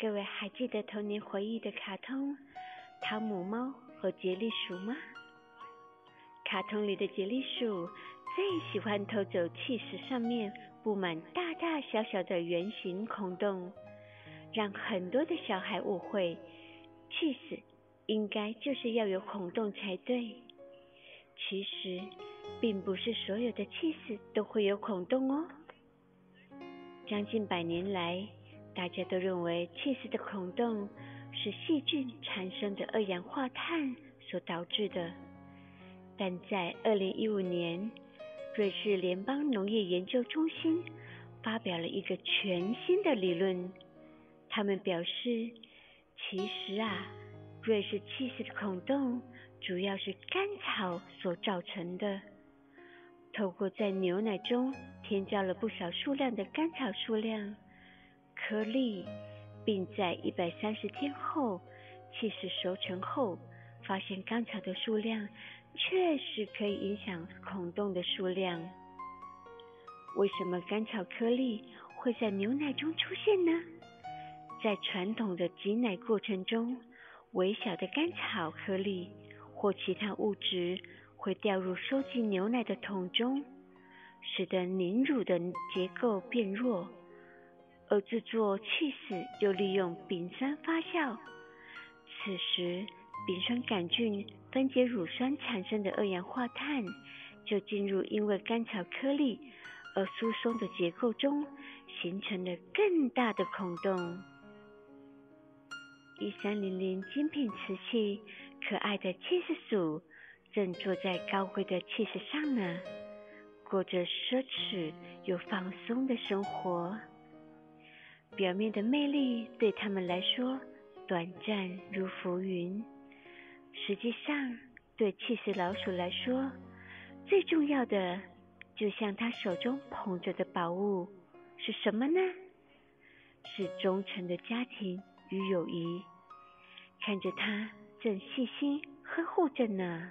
各位还记得童年回忆的卡通《汤姆猫和杰利鼠》吗？卡通里的杰利鼠最喜欢偷走气势上面布满大大小小的圆形孔洞，让很多的小孩误会气势应该就是要有孔洞才对。其实，并不是所有的气势都会有孔洞哦。将近百年来，大家都认为气室的孔洞是细菌产生的二氧化碳所导致的。但在二零一五年，瑞士联邦农业研究中心发表了一个全新的理论。他们表示，其实啊，瑞士气室的孔洞主要是甘草所造成的。透过在牛奶中添加了不少数量的甘草数量颗粒，并在一百三十天后气势熟成后，发现甘草的数量确实可以影响孔洞的数量。为什么甘草颗粒会在牛奶中出现呢？在传统的挤奶过程中，微小的甘草颗粒或其他物质。会掉入收集牛奶的桶中，使得凝乳的结构变弱，而制作气势又利用丙酸发酵。此时，丙酸杆菌分解乳酸产生的二氧化碳，就进入因为甘草颗粒而疏松的结构中，形成了更大的孔洞。一三零零精品瓷器，可爱的气势鼠。正坐在高贵的气势上呢，过着奢侈又放松的生活。表面的魅力对他们来说短暂如浮云，实际上对气势老鼠来说，最重要的就像他手中捧着的宝物是什么呢？是忠诚的家庭与友谊。看着他正细心呵护着呢。